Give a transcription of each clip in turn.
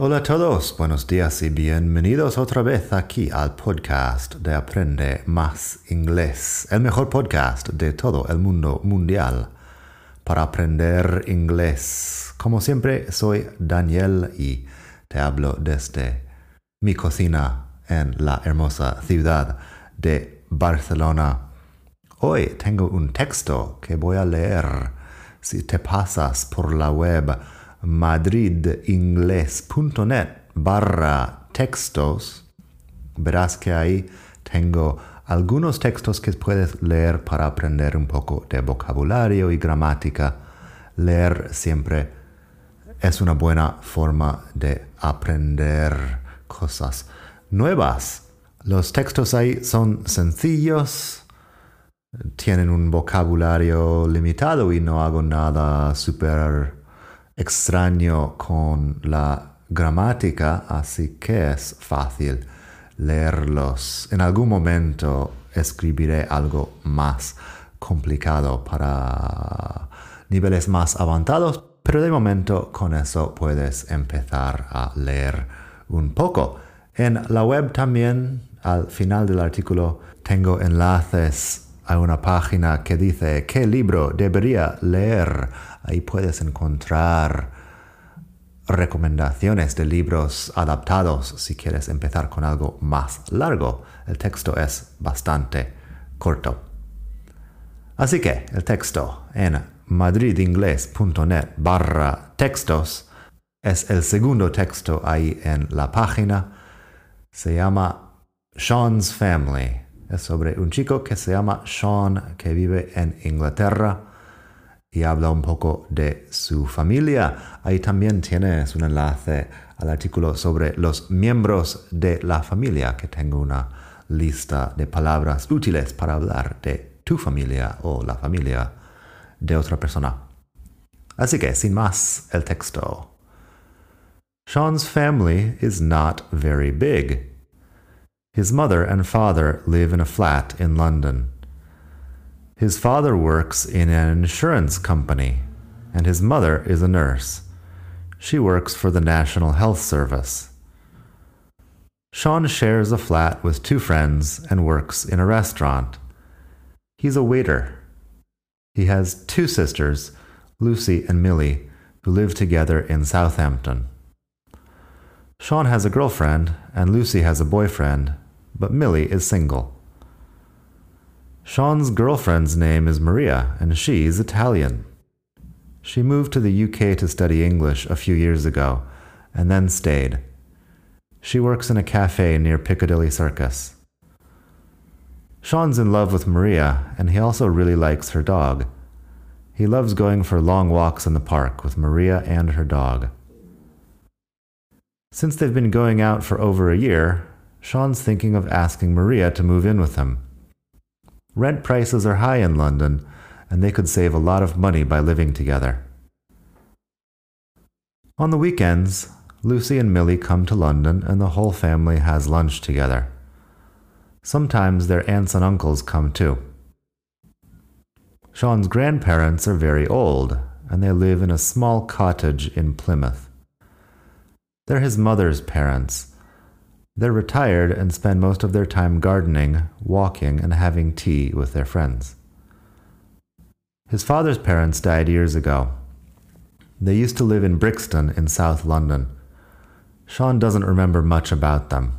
Hola a todos, buenos días y bienvenidos otra vez aquí al podcast de Aprende Más Inglés, el mejor podcast de todo el mundo mundial para aprender inglés. Como siempre, soy Daniel y te hablo desde mi cocina en la hermosa ciudad de Barcelona. Hoy tengo un texto que voy a leer si te pasas por la web madridingles.net barra textos, verás que ahí tengo algunos textos que puedes leer para aprender un poco de vocabulario y gramática. Leer siempre es una buena forma de aprender cosas nuevas. Los textos ahí son sencillos, tienen un vocabulario limitado y no hago nada súper extraño con la gramática, así que es fácil leerlos. En algún momento escribiré algo más complicado para niveles más avanzados, pero de momento con eso puedes empezar a leer un poco. En la web también, al final del artículo, tengo enlaces a una página que dice qué libro debería leer. Ahí puedes encontrar recomendaciones de libros adaptados si quieres empezar con algo más largo. El texto es bastante corto. Así que el texto en madridingles.net barra textos es el segundo texto ahí en la página. Se llama Sean's Family es sobre un chico que se llama Sean, que vive en Inglaterra y habla un poco de su familia. Ahí también tienes un enlace al artículo sobre los miembros de la familia, que tengo una lista de palabras útiles para hablar de tu familia o la familia de otra persona. Así que, sin más, el texto. Sean's family is not very big. His mother and father live in a flat in London. His father works in an insurance company, and his mother is a nurse. She works for the National Health Service. Sean shares a flat with two friends and works in a restaurant. He's a waiter. He has two sisters, Lucy and Millie, who live together in Southampton. Sean has a girlfriend, and Lucy has a boyfriend, but Millie is single. Sean's girlfriend's name is Maria, and she's Italian. She moved to the UK to study English a few years ago, and then stayed. She works in a cafe near Piccadilly Circus. Sean's in love with Maria, and he also really likes her dog. He loves going for long walks in the park with Maria and her dog. Since they've been going out for over a year, Sean's thinking of asking Maria to move in with him. Rent prices are high in London, and they could save a lot of money by living together. On the weekends, Lucy and Millie come to London and the whole family has lunch together. Sometimes their aunts and uncles come too. Sean's grandparents are very old, and they live in a small cottage in Plymouth. They're his mother's parents. They're retired and spend most of their time gardening, walking, and having tea with their friends. His father's parents died years ago. They used to live in Brixton in South London. Sean doesn't remember much about them.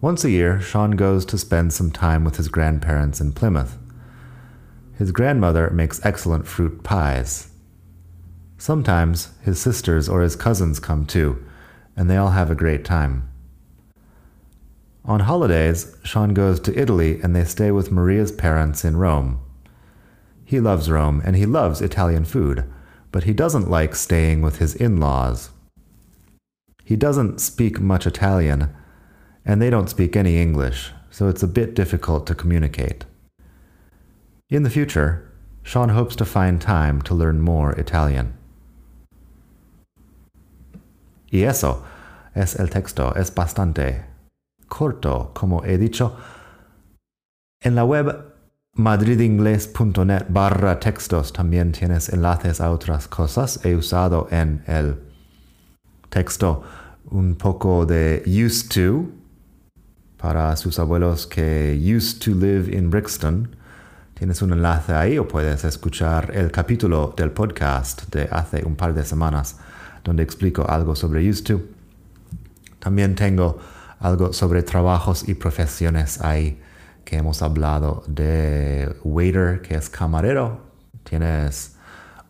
Once a year, Sean goes to spend some time with his grandparents in Plymouth. His grandmother makes excellent fruit pies. Sometimes his sisters or his cousins come too, and they all have a great time. On holidays, Sean goes to Italy and they stay with Maria's parents in Rome. He loves Rome and he loves Italian food, but he doesn't like staying with his in laws. He doesn't speak much Italian, and they don't speak any English, so it's a bit difficult to communicate. In the future, Sean hopes to find time to learn more Italian. Y eso es el texto, es bastante corto, como he dicho. En la web madridingles.net barra textos también tienes enlaces a otras cosas. He usado en el texto un poco de used to para sus abuelos que used to live in Brixton. Tienes un enlace ahí o puedes escuchar el capítulo del podcast de hace un par de semanas donde explico algo sobre to. También tengo algo sobre trabajos y profesiones ahí que hemos hablado de waiter, que es camarero. Tienes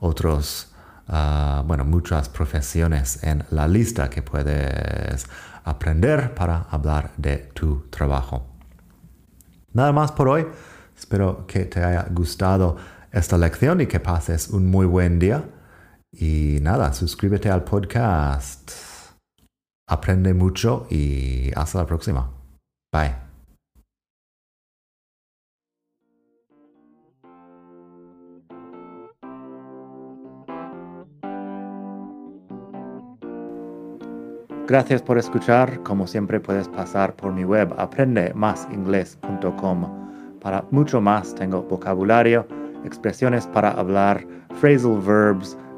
otros, uh, bueno, muchas profesiones en la lista que puedes aprender para hablar de tu trabajo. Nada más por hoy. Espero que te haya gustado esta lección y que pases un muy buen día. Y nada, suscríbete al podcast. Aprende mucho y hasta la próxima. Bye. Gracias por escuchar. Como siempre puedes pasar por mi web aprendemasingles.com. Para mucho más tengo vocabulario, expresiones para hablar, phrasal verbs,